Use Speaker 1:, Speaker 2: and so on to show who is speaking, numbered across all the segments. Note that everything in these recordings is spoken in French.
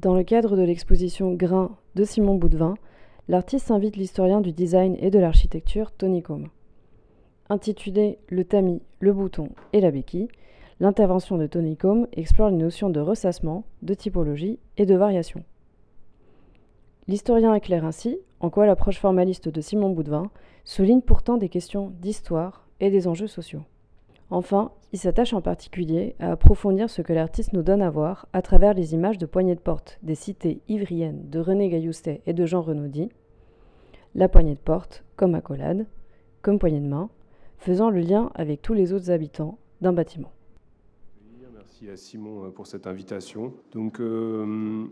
Speaker 1: Dans le cadre de l'exposition Grain de Simon Boudvin, l'artiste invite l'historien du design et de l'architecture Tony Combe. Intitulé Le tamis, le bouton et la béquille, l'intervention de Tony Combe explore les notions de ressassement, de typologie et de variation. L'historien éclaire ainsi en quoi l'approche formaliste de Simon Boudvin souligne pourtant des questions d'histoire et des enjeux sociaux. Enfin, il s'attache en particulier à approfondir ce que l'artiste nous donne à voir à travers les images de poignées de porte des cités ivriennes de René Gailloustet et de Jean Renaudy, la poignée de porte comme accolade, comme poignée de main, faisant le lien avec tous les autres habitants d'un bâtiment.
Speaker 2: Merci à Simon euh, pour cette invitation. Donc, euh,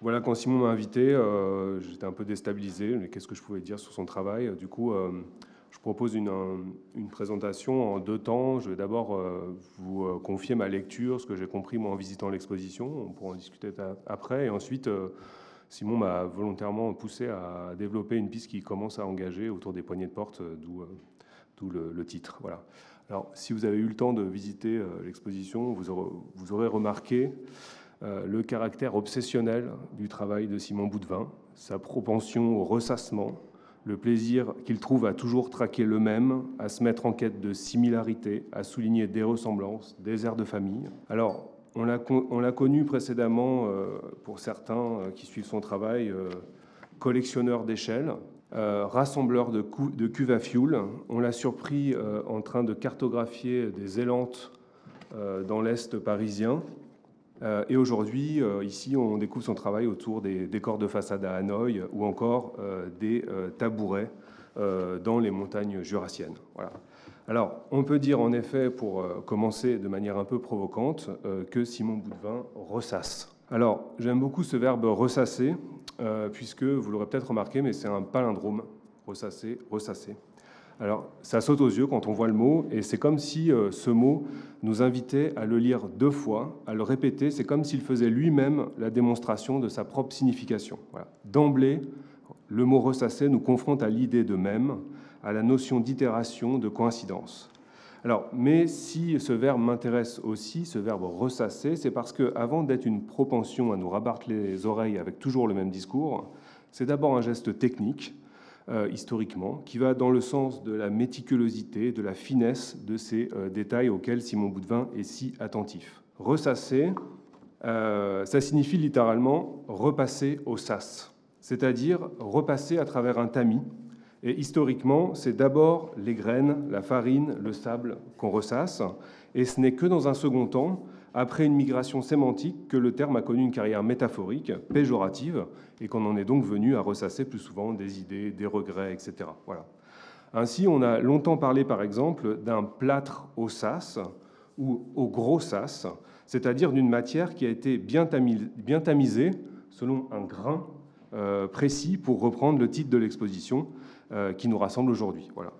Speaker 2: voilà, quand Simon m'a invité, euh, j'étais un peu déstabilisé. Mais qu'est-ce que je pouvais dire sur son travail? Du coup, propose une, présentation en deux temps. Je vais d'abord euh, vous confier ma lecture, ce que j'ai compris moi en visitant l'exposition. On pourra en discuter après. Et ensuite, Simon m'a volontairement poussé à développer une piste qui commence à engager autour des poignées de porte, d'où le, titre. Voilà. Alors, si vous avez eu le temps de visiter l'exposition, vous aurez, vous aurez remarqué euh, le caractère obsessionnel du travail de Simon Boudvin, sa propension au ressassement, le plaisir qu'il trouve à toujours traquer le même, à se mettre en quête de similarité, à souligner des ressemblances, des airs de famille. Alors, on l'a connu précédemment, euh, pour certains euh, qui suivent son travail, collectionneur d'échelles, rassembleur de, de, cuves à fioul. On l'a surpris en train de cartographier des élantes dans l'Est parisien. Euh, et aujourd'hui, euh, ici, on découvre son travail autour des décors de façade à Hanoï ou encore euh, des tabourets dans les montagnes jurassiennes. Voilà. Alors, on peut dire en effet, pour commencer de manière un peu provocante, que Simon Boudvin ressasse. Alors, j'aime beaucoup ce verbe ressasser, puisque vous l'aurez peut-être remarqué, mais c'est un palindrome. Ressasser, ressasser. Alors, ça saute aux yeux quand on voit le mot, et c'est comme si euh, ce mot nous invitait à le lire deux fois, à le répéter. C'est comme s'il faisait lui-même la démonstration de sa propre signification. D'emblée, le mot ressasser nous confronte à l'idée de même, à la notion d'itération, de coïncidence. Alors, mais si ce verbe m'intéresse aussi, ce verbe ressasser, c'est parce que, avant d'être une propension à nous rabattre les oreilles avec toujours le même discours, c'est d'abord un geste technique euh, historiquement, qui va dans le sens de la méticulosité, de la finesse de ces euh, détails auxquels Simon Boudvin est si attentif. Ressasser, euh, ça signifie littéralement repasser au sas, c'est-à-dire repasser à travers un tamis. Et historiquement, c'est d'abord les graines, la farine, le sable qu'on ressasse, et ce n'est que dans un second temps après une migration sémantique que le terme a connu une carrière métaphorique, péjorative, et qu'on en est donc venu à ressasser plus souvent des idées, des regrets, etc. Voilà. Ainsi, on a longtemps parlé, par exemple, d'un plâtre au sas ou au gros sas, c'est-à-dire d'une matière qui a été bien, tamisée selon un grain euh, précis, pour reprendre le titre de l'exposition euh, qui nous rassemble aujourd'hui. Voilà.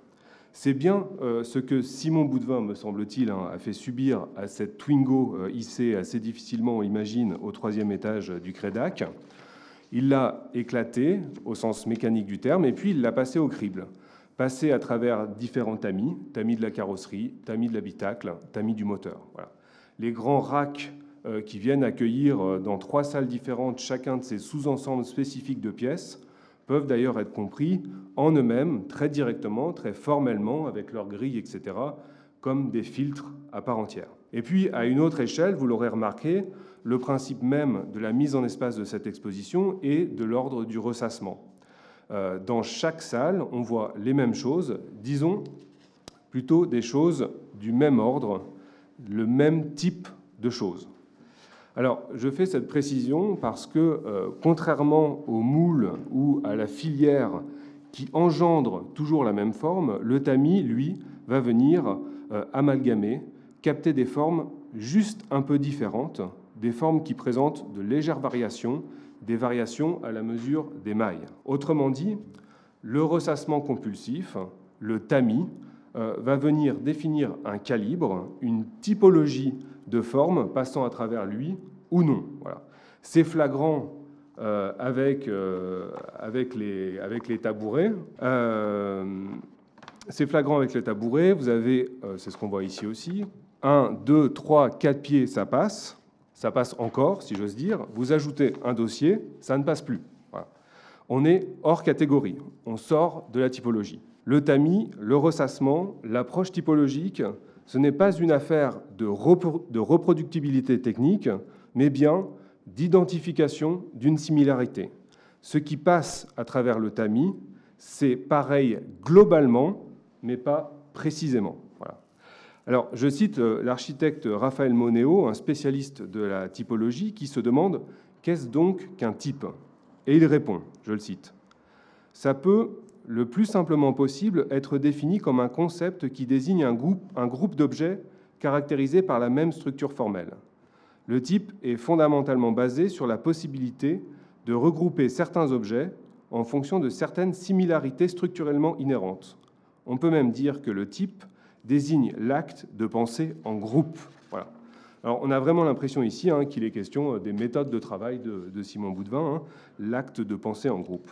Speaker 2: C'est bien euh, ce que Simon Boudvin, me semble-t-il, hein, a fait subir à cette Twingo euh, hissée assez difficilement, on imagine, au troisième étage du Crédac. Il l'a éclaté au sens mécanique du terme, et puis il l'a passé au crible. Passé à travers différents tamis, tamis de la carrosserie, tamis de l'habitacle, tamis du moteur. Les grands racks euh, qui viennent accueillir dans trois salles différentes chacun de ces sous-ensembles spécifiques de pièces peuvent d'ailleurs être compris en eux-mêmes, très directement, très formellement, avec leurs grilles, etc., comme des filtres à part entière. Et puis, à une autre échelle, vous l'aurez remarqué, le principe même de la mise en espace de cette exposition est de l'ordre du ressassement. Euh, dans chaque salle, on voit les mêmes choses, disons plutôt des choses du même ordre, le même type de choses. Alors, je fais cette précision parce que, euh, contrairement au moule ou à la filière qui engendre toujours la même forme, le tamis, lui, va venir euh, amalgamer, capter des formes juste un peu différentes, des formes qui présentent de légères variations, des variations à la mesure des mailles. Autrement dit, le ressassement compulsif, le tamis, euh, va venir définir un calibre, une typologie de forme passant à travers lui ou non. Voilà. C'est flagrant euh, avec, euh, avec, les, avec les tabourets. Euh, c'est flagrant avec les tabourets. Vous avez, c'est ce qu'on voit ici aussi, 1, 2, 3, 4 pieds, ça passe. ça passe encore, si j'ose dire. Vous ajoutez un dossier, ça ne passe plus. On est hors catégorie, on sort de la typologie. Le tamis, le ressassement, l'approche typologique, ce n'est pas une affaire de, reproductibilité technique, mais bien d'identification d'une similarité. Ce qui passe à travers le tamis, c'est pareil globalement, mais pas précisément. Alors, je cite euh, l'architecte Raphaël Moneo, un spécialiste de la typologie, qui se demande qu'est-ce donc qu'un type? Et il répond, je le cite, Ça peut, le plus simplement possible, être défini comme un concept qui désigne un groupe, un groupe d'objets caractérisés par la même structure formelle. Le type est fondamentalement basé sur la possibilité de regrouper certains objets en fonction de certaines similarités structurellement inhérentes. On peut même dire que le type désigne l'acte de penser en groupe. Alors, on a vraiment l'impression ici hein, qu'il est question euh, des méthodes de travail de, Simon Boudvin, hein, l'acte de penser en groupe.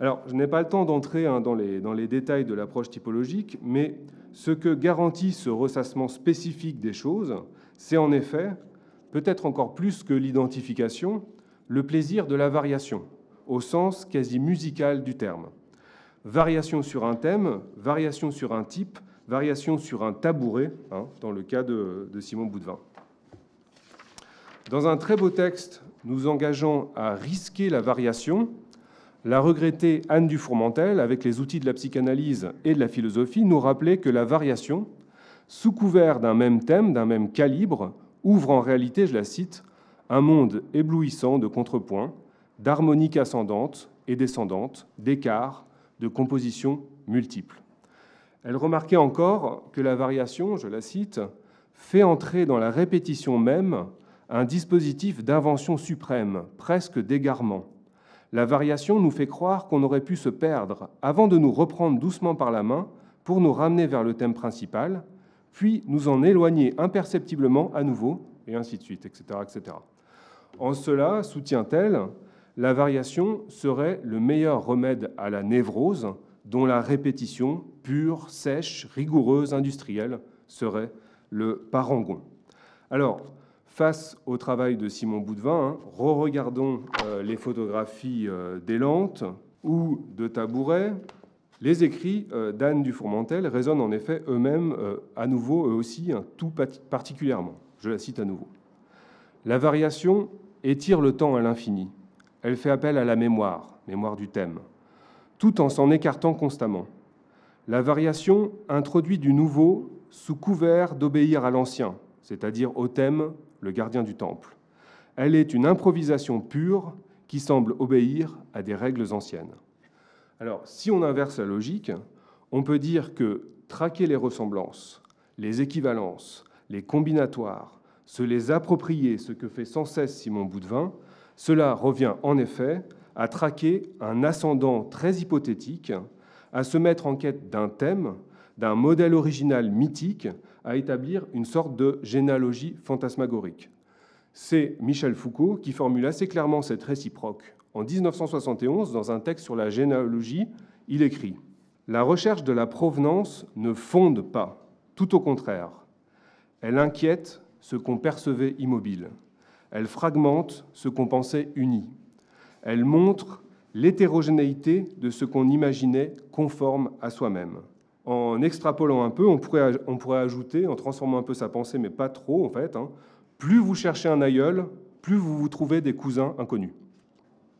Speaker 2: Alors, je n'ai pas le temps d'entrer hein, dans, les, dans les détails de l'approche typologique, mais ce que garantit ce ressassement spécifique des choses, c'est en effet, peut-être encore plus que l'identification, le plaisir de la variation, au sens quasi musical du terme. Variation sur un thème, variation sur un type, variation sur un tabouret, hein, dans le cas de, Simon Boudvin. Dans un très beau texte nous engageant à risquer la variation, la regrettée Anne Dufourmentel, avec les outils de la psychanalyse et de la philosophie, nous rappelait que la variation, sous couvert d'un même thème, d'un même calibre, ouvre en réalité, je la cite, un monde éblouissant de contrepoints, d'harmoniques ascendantes et descendantes, d'écarts, de compositions multiples. Elle remarquait encore que la variation, je la cite, fait entrer dans la répétition même un dispositif d'invention suprême, presque d'égarement. La variation nous fait croire qu'on aurait pu se perdre avant de nous reprendre doucement par la main pour nous ramener vers le thème principal, puis nous en éloigner imperceptiblement à nouveau, et ainsi de suite, etc. etc. En cela, soutient-elle, la variation serait le meilleur remède à la névrose, dont la répétition pure, sèche, rigoureuse, industrielle serait le parangon. Alors, face au travail de Simon Boudvin, hein, re-regardons euh, les photographies euh, ou de Tabouret. Les écrits euh, d'Anne Dufourmentel résonnent en effet eux-mêmes à nouveau, eux aussi, tout particulièrement. Je la cite à nouveau. La variation étire le temps à l'infini. Elle fait appel à la mémoire, mémoire du thème tout en s'en écartant constamment. La variation introduit du nouveau sous couvert d'obéir à l'ancien, c'est-à-dire au thème, le gardien du temple. Elle est une improvisation pure qui semble obéir à des règles anciennes. Alors, si on inverse la logique, on peut dire que traquer les ressemblances, les équivalences, les combinatoires, se les approprier, ce que fait sans cesse Simon Boudvin, cela revient en effet à traquer un ascendant très hypothétique, à se mettre en quête d'un thème, d'un modèle original mythique, à établir une sorte de généalogie fantasmagorique. C'est Michel Foucault qui formule assez clairement cette réciproque. En 1971, dans un texte sur la généalogie, il écrit La recherche de la provenance ne fonde pas, tout au contraire. Elle inquiète ce qu'on percevait immobile. Elle fragmente ce qu'on pensait uni. Elle montre l'hétérogénéité de ce qu'on imaginait conforme à soi-même. En extrapolant un peu, on pourrait, ajouter, en transformant un peu sa pensée, mais pas trop en fait, hein, plus vous cherchez un aïeul, plus vous vous trouvez des cousins inconnus.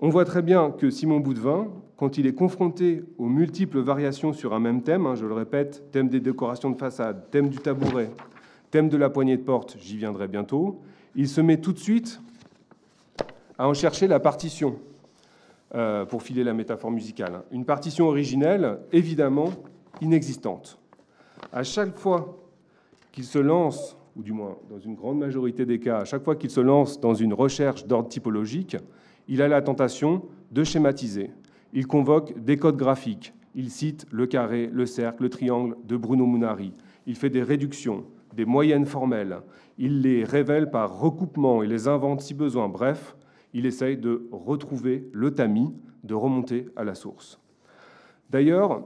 Speaker 2: On voit très bien que Simon Boudvin, quand il est confronté aux multiples variations sur un même thème, hein, je le répète, thème des décorations de façade, thème du tabouret, thème de la poignée de porte, j'y viendrai bientôt, il se met tout de suite à en chercher la partition, euh, pour filer la métaphore musicale. Une partition originelle, évidemment, inexistante. À chaque fois qu'il se lance, ou du moins dans une grande majorité des cas, à chaque fois qu'il se lance dans une recherche d'ordre typologique, il a la tentation de schématiser. Il convoque des codes graphiques. Il cite le carré, le cercle, le triangle de Bruno Munari. Il fait des réductions, des moyennes formelles. Il les révèle par recoupement et les invente si besoin. Bref, il essaye de retrouver le tamis, de remonter à la source. D'ailleurs,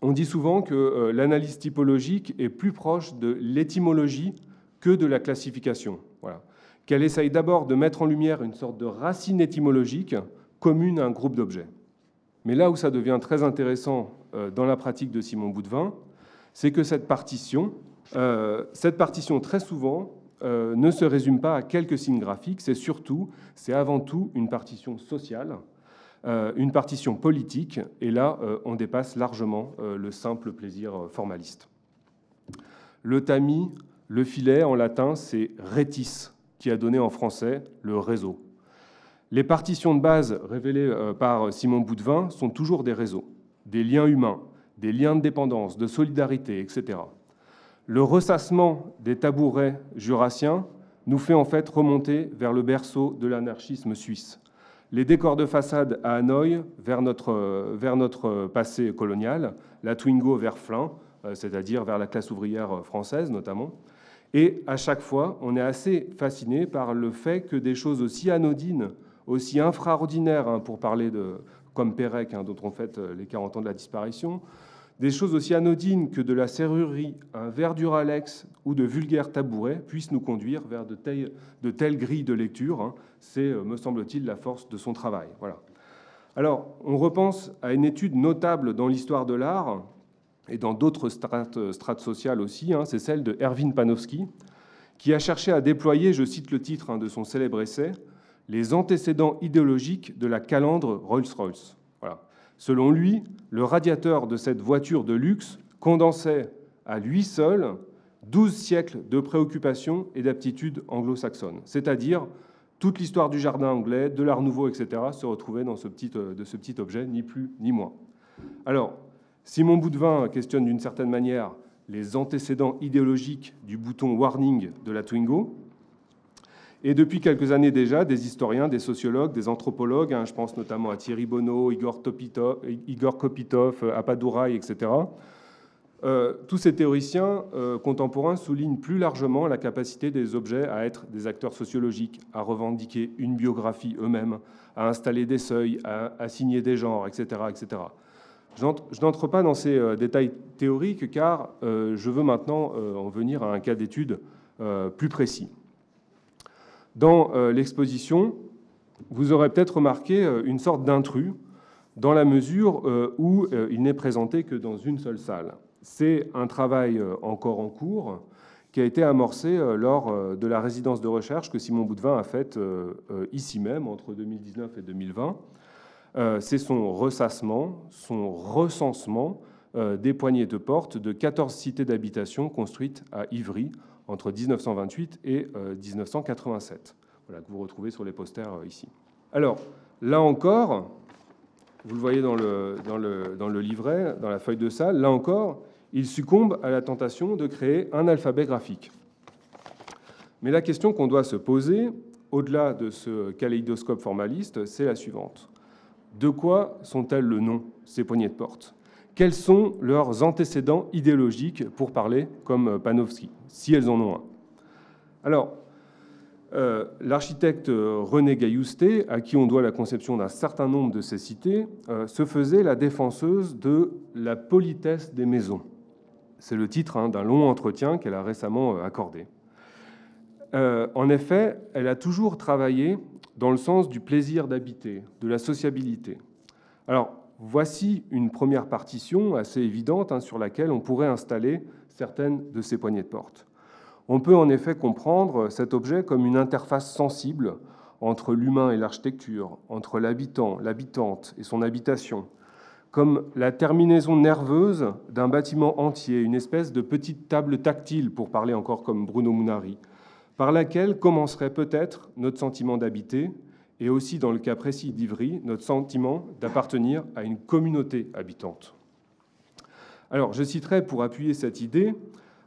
Speaker 2: on dit souvent que euh, l'analyse typologique est plus proche de l'étymologie que de la classification. Voilà. Qu'elle essaye d'abord de mettre en lumière une sorte de racine étymologique commune à un groupe d'objets. Mais là où ça devient très intéressant euh, dans la pratique de Simon Boudvin, c'est que cette partition, euh, cette partition très souvent euh, ne se résume pas à quelques signes graphiques, c'est surtout, c'est avant tout une partition sociale, une partition politique, et là on dépasse largement le simple plaisir formaliste. Le tamis, le filet en latin, c'est retis, qui a donné en français le réseau. Les partitions de base révélées euh, par Simon Boudvin sont toujours des réseaux, des liens humains, des liens de dépendance, de solidarité, etc. Le ressassement des tabourets jurassiens nous fait en fait remonter vers le berceau de l'anarchisme suisse. Les décors de façade à Hanoï vers notre, notre passé colonial, la Twingo vers Flins, euh, c'est-à-dire vers la classe ouvrière française notamment. Et à chaque fois, on est assez fasciné par le fait que des choses aussi anodines aussi infraordinaires, hein, pour parler de, comme Pérec, hein, dont on fête euh, les 40 ans de la disparition, des choses aussi anodines que de la serrurerie, un verre d'uralex ou de vulgaires tabourets puissent nous conduire vers de telles, grilles de lecture. Hein. C'est, euh, me semble-t-il, la force de son travail. Voilà. Alors, on repense à une étude notable dans l'histoire de l'art et dans d'autres strates, sociales aussi, c'est celle de Erwin Panofsky, qui a cherché à déployer, je cite le titre de son célèbre essai, les antécédents idéologiques de la calandre Rolls-Royce. Selon lui, le radiateur de cette voiture de luxe condensait à lui seul 12 siècles de préoccupations et d'aptitudes anglo-saxonnes, c'est-à-dire toute l'histoire du jardin anglais, de l'art nouveau, etc., se retrouvait dans ce petit, euh, de ce petit objet, ni plus ni moins. Alors, Simon Boudvin questionne d'une certaine manière les antécédents idéologiques du bouton warning de la Twingo, et depuis quelques années déjà, des historiens, des sociologues, des anthropologues, hein, je pense notamment à Thierry Bonneau, Igor, Kopitov, Apadouraï, etc., euh, tous ces théoriciens euh, contemporains soulignent plus largement la capacité des objets à être des acteurs sociologiques, à revendiquer une biographie eux-mêmes, à installer des seuils, à assigner des genres, etc. etc. Je n'entre pas dans ces euh, détails théoriques car je veux maintenant en venir à un cas d'étude plus précis. Dans euh, l'exposition, vous aurez peut-être remarqué euh, une sorte d'intrus dans la mesure euh, où il n'est présenté que dans une seule salle. C'est un travail encore en cours qui a été amorcé lors de la résidence de recherche que Simon Boudvin a faite ici même entre 2019 et 2020. C'est son ressassement, son recensement des poignées de porte de 14 cités d'habitation construites à Ivry entre 1928 et 1987, euh, voilà, que vous retrouvez sur les posters euh, ici. Alors, là encore, vous le voyez dans le, dans, le, dans le livret, dans la feuille de salle, là encore, il succombe à la tentation de créer un alphabet graphique. Mais la question qu'on doit se poser, au-delà de ce kaléidoscope formaliste, c'est la suivante. De quoi sont-elles le nom, ces poignées de porte? Quels sont leurs antécédents idéologiques, pour parler comme Panofsky, si elles en ont un? Alors, euh, l'architecte René Gaillousté, à qui on doit la conception d'un certain nombre de ces cités, euh, se faisait la défenseuse de la politesse des maisons. C'est le titre hein, d'un long entretien qu'elle a récemment euh, accordé. en effet, elle a toujours travaillé dans le sens du plaisir d'habiter, de la sociabilité. Alors, Voici une première partition assez évidente hein, sur laquelle on pourrait installer certaines de ces poignées de porte. On peut en effet comprendre cet objet comme une interface sensible entre l'humain et l'architecture, entre l'habitant, l'habitante et son habitation, comme la terminaison nerveuse d'un bâtiment entier, une espèce de petite table tactile, pour parler encore comme Bruno Munari, par laquelle commencerait peut-être notre sentiment d'habiter, et aussi dans le cas précis d'Ivry, notre sentiment d'appartenir à une communauté habitante. Alors, je citerai pour appuyer cette idée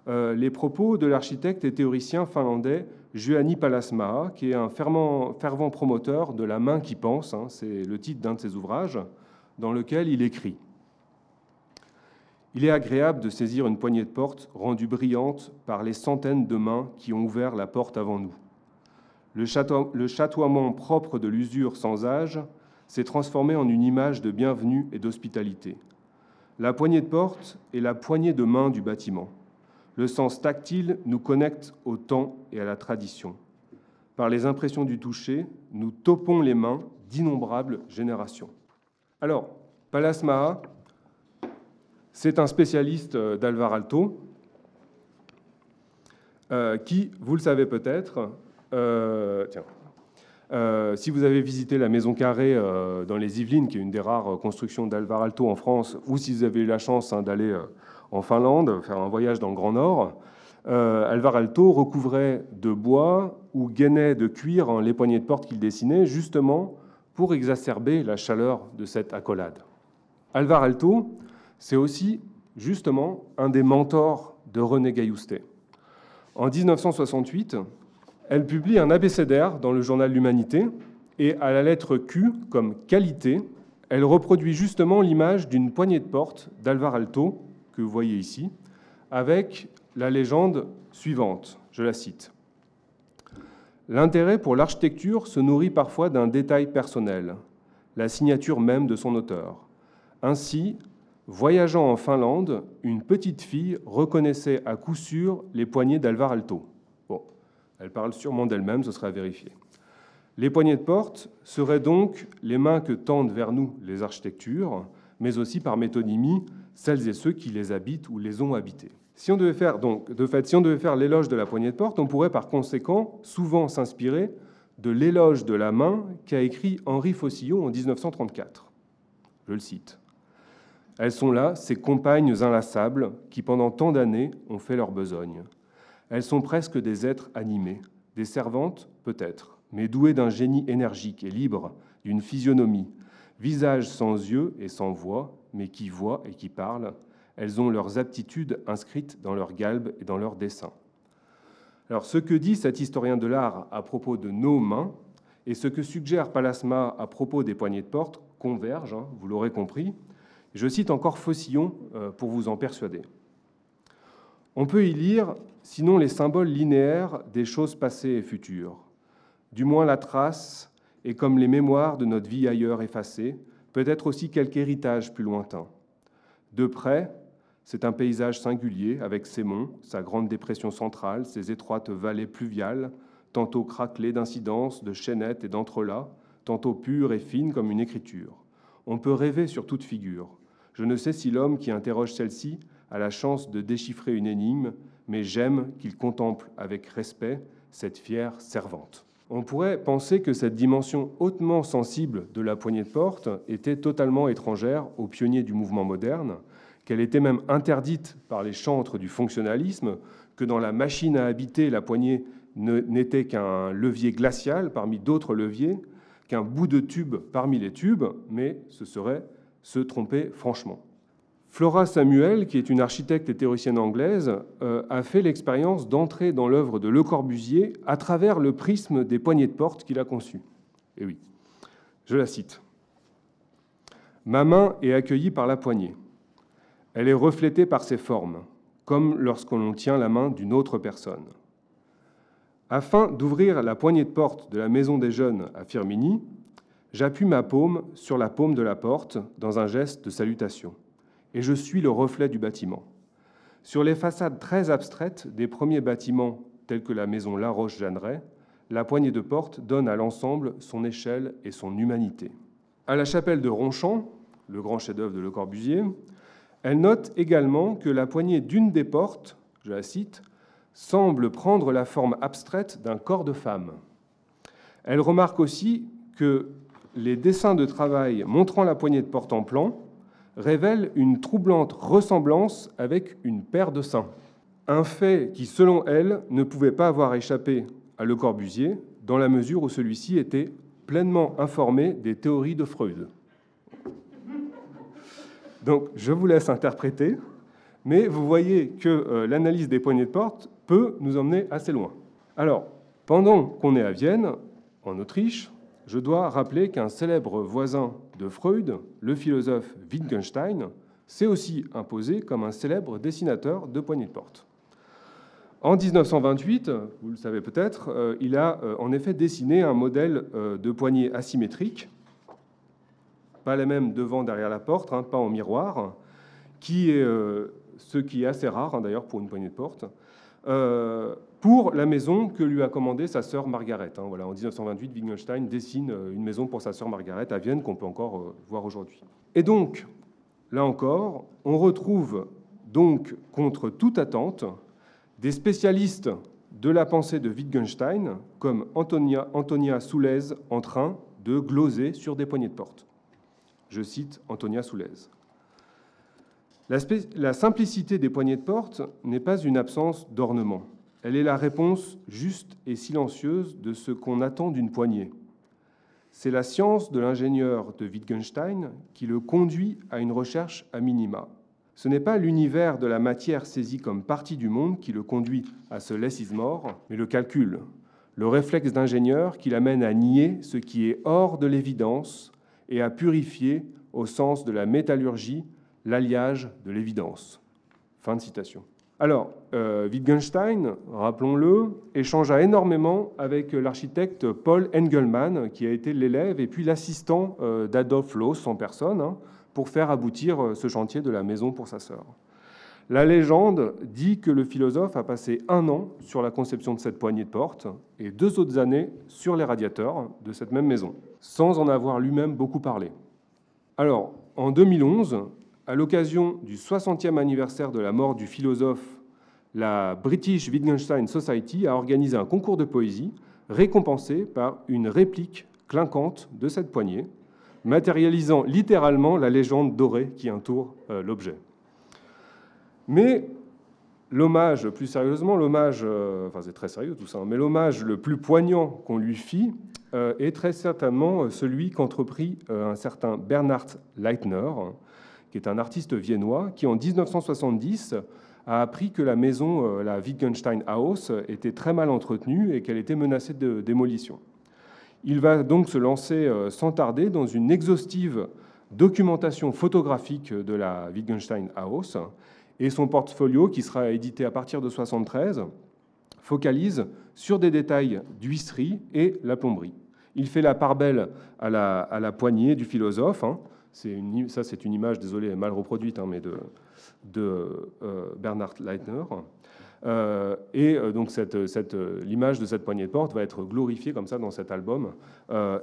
Speaker 2: euh, les propos de l'architecte et théoricien finlandais Juhani Palasmaa, qui est un fervent, promoteur de la main qui pense, hein, c'est le titre d'un de ses ouvrages, dans lequel il écrit Il est agréable de saisir une poignée de porte rendue brillante par les centaines de mains qui ont ouvert la porte avant nous. Le, chatoiement propre de l'usure sans âge s'est transformé en une image de bienvenue et d'hospitalité. La poignée de porte est la poignée de main du bâtiment. Le sens tactile nous connecte au temps et à la tradition. par les impressions du toucher, nous topons les mains d'innombrables générations. Alors, Palasmaa, c'est un spécialiste d'Alvar Alto, euh, qui, vous le savez peut-être, euh, euh, si vous avez visité la Maison Carrée dans les Yvelines, qui est une des rares constructions d'Alvar Alto en France, ou si vous avez eu la chance hein, d'aller en Finlande, faire un voyage dans le Grand Nord, Alvar Alto recouvrait de bois ou gainait de cuir les poignées de porte qu'il dessinait, justement pour exacerber la chaleur de cette accolade. Alvar Alto, c'est aussi justement un des mentors de René Gailloustet. En 1968, elle publie un abécédaire dans le journal L'Humanité et à la lettre Q comme qualité, elle reproduit justement l'image d'une poignée de porte d'Alvar Alto, que vous voyez ici, avec la légende suivante, je la cite. L'intérêt pour l'architecture se nourrit parfois d'un détail personnel, la signature même de son auteur. Ainsi, Voyageant en Finlande, une petite fille reconnaissait à coup sûr les poignées d'Alvar Alto. Bon, elle parle sûrement d'elle-même, ce serait à vérifier. Les poignées de porte seraient donc les mains que tendent vers nous les architectures, mais aussi par métonymie celles et ceux qui les habitent ou les ont habitées. Si on devait faire donc, de fait, si on devait faire l'éloge de la poignée de porte, on pourrait par conséquent souvent s'inspirer de l'éloge de la main qu'a écrit Henri Faucillon en 1934. Je le cite. Elles sont là, ces compagnes inlassables qui pendant tant d'années ont fait leur besogne. Elles sont presque des êtres animés, des servantes peut-être, mais douées d'un génie énergique et libre, d'une physionomie, visage sans yeux et sans voix, mais qui voient et qui parlent. Elles ont leurs aptitudes inscrites dans leur galbe et dans leurs dessins. Alors ce que dit cet historien de l'art à propos de nos mains et ce que suggère Palasma à propos des poignées de porte convergent, hein, vous l'aurez compris. Je cite encore Faucillon euh, pour vous en persuader. On peut y lire, sinon les symboles linéaires des choses passées et futures. Du moins la trace, et comme les mémoires de notre vie ailleurs effacée, peut-être aussi quelque héritage plus lointain. De près, c'est un paysage singulier avec ses monts, sa grande dépression centrale, ses étroites vallées pluviales, tantôt craquelées d'incidences, de chaînettes et d'entrelacs, tantôt pures et fines comme une écriture. On peut rêver sur toute figure. Je ne sais si l'homme qui interroge celle-ci a la chance de déchiffrer une énigme, mais j'aime qu'il contemple avec respect cette fière servante. On pourrait penser que cette dimension hautement sensible de la poignée de porte était totalement étrangère aux pionniers du mouvement moderne, qu'elle était même interdite par les chantres du fonctionnalisme, que dans la machine à habiter, la poignée n'était qu'un levier glacial parmi d'autres leviers, qu'un bout de tube parmi les tubes, mais ce serait se tromper franchement. Flora Samuel, qui est une architecte et théoricienne anglaise, euh, a fait l'expérience d'entrer dans l'œuvre de Le Corbusier à travers le prisme des poignées de porte qu'il a conçues. Et oui, je la cite. Ma main est accueillie par la poignée. Elle est reflétée par ses formes, comme lorsqu'on tient la main d'une autre personne. Afin d'ouvrir la poignée de porte de la maison des jeunes à Firmini, J'appuie ma paume sur la paume de la porte dans un geste de salutation, et je suis le reflet du bâtiment. Sur les façades très abstraites des premiers bâtiments tels que la maison La Roche-Jeanneret, la poignée de porte donne à l'ensemble son échelle et son humanité. À la chapelle de Ronchamp, le grand chef-d'œuvre de Le Corbusier, elle note également que la poignée d'une des portes, je la cite, semble prendre la forme abstraite d'un corps de femme. Elle remarque aussi que les dessins de travail montrant la poignée de porte en plan révèlent une troublante ressemblance avec une paire de seins. Un fait qui, selon elle, ne pouvait pas avoir échappé à Le Corbusier, dans la mesure où celui-ci était pleinement informé des théories de Freud. Donc, je vous laisse interpréter, mais vous voyez que euh, l'analyse des poignées de porte peut nous emmener assez loin. Alors, pendant qu'on est à Vienne, en Autriche, je dois rappeler qu'un célèbre voisin de Freud, le philosophe Wittgenstein, s'est aussi imposé comme un célèbre dessinateur de poignées de porte. En 1928, vous le savez peut-être, euh, il a euh, en effet dessiné un modèle euh, de poignée asymétrique, pas la même devant derrière la porte, hein, pas en miroir, qui est ce qui est assez rare hein, d'ailleurs pour une poignée de porte, pour la maison que lui a commandée sa sœur Margaret. Hein. voilà, en 1928, Wittgenstein dessine euh, une maison pour sa sœur Margaret à Vienne qu'on peut encore euh, voir aujourd'hui. Et donc, là encore, on retrouve donc contre toute attente des spécialistes de la pensée de Wittgenstein, comme Antonia, Soulez, en train de gloser sur des poignées de porte. Je cite Antonia Soulez. La, la simplicité des poignées de porte n'est pas une absence d'ornement. Elle est la réponse juste et silencieuse de ce qu'on attend d'une poignée. C'est la science de l'ingénieur de Wittgenstein qui le conduit à une recherche à minima. Ce n'est pas l'univers de la matière saisie comme partie du monde qui le conduit à ce less mort, mais le calcul, le réflexe d'ingénieur qui l'amène à nier ce qui est hors de l'évidence et à purifier, au sens de la métallurgie, l'alliage de l'évidence. Fin de citation. Alors, euh, Wittgenstein, rappelons-le, échangea énormément avec l'architecte Paul Engelmann, qui a été l'élève et puis l'assistant euh, d'Adolf Loos en personne, hein, pour faire aboutir euh, ce chantier de la maison pour sa sœur. La légende dit que le philosophe a passé un an sur la conception de cette poignée de porte et deux autres années sur les radiateurs de cette même maison, sans en avoir lui-même beaucoup parlé. Alors, en 2011, à l'occasion du 60e anniversaire de la mort du philosophe, la British Wittgenstein Society a organisé un concours de poésie récompensé par une réplique clinquante de cette poignée, matérialisant littéralement la légende dorée qui entoure euh, l'objet. Mais l'hommage, plus sérieusement, l'hommage, euh, enfin c'est très sérieux tout ça, hein, mais l'hommage le plus poignant qu'on lui fit euh, est très certainement celui qu'entreprit un certain Bernhard Leitner, qui est un artiste viennois, qui en 1970 a appris que la maison, euh, la Wittgenstein House, était très mal entretenue et qu'elle était menacée de démolition. Il va donc se lancer euh, sans tarder dans une exhaustive documentation photographique de la Wittgenstein House et son portfolio, qui sera édité à partir de 1973, focalise sur des détails d'huisserie et la plomberie. Il fait la part belle à la, poignée du philosophe, hein, ça, c'est une image, désolé, mal reproduite, hein, mais de, de euh, Bernard Leitner. Euh, et euh, donc cette, l'image de cette poignée de porte va être glorifiée comme ça dans cet album.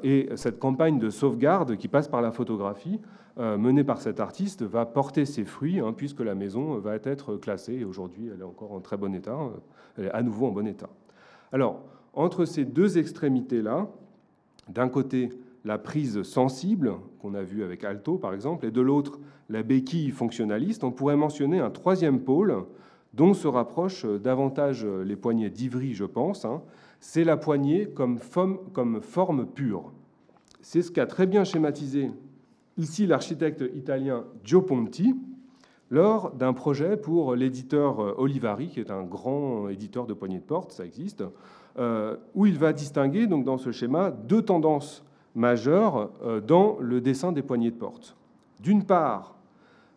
Speaker 2: et cette campagne de sauvegarde qui passe par la photographie, menée par cet artiste, va porter ses fruits, hein, puisque la maison va être classée. Et aujourd'hui, elle est encore en très bon état. Elle est à nouveau en bon état. Alors, entre ces deux extrémités-là, d'un côté, la prise sensible, qu'on a vu avec Alto par exemple, et de l'autre la béquille fonctionnaliste, on pourrait mentionner un troisième pôle dont se rapprochent davantage les poignées d'Ivry, je pense. Hein. C'est la poignée comme forme, pure. C'est ce qu'a très bien schématisé ici l'architecte italien Gio Ponti lors d'un projet pour l'éditeur Olivari, qui est un grand éditeur de poignées de porte, ça existe, euh, où il va distinguer donc dans ce schéma deux tendances majeur euh, dans le dessin des poignées de porte. D'une part,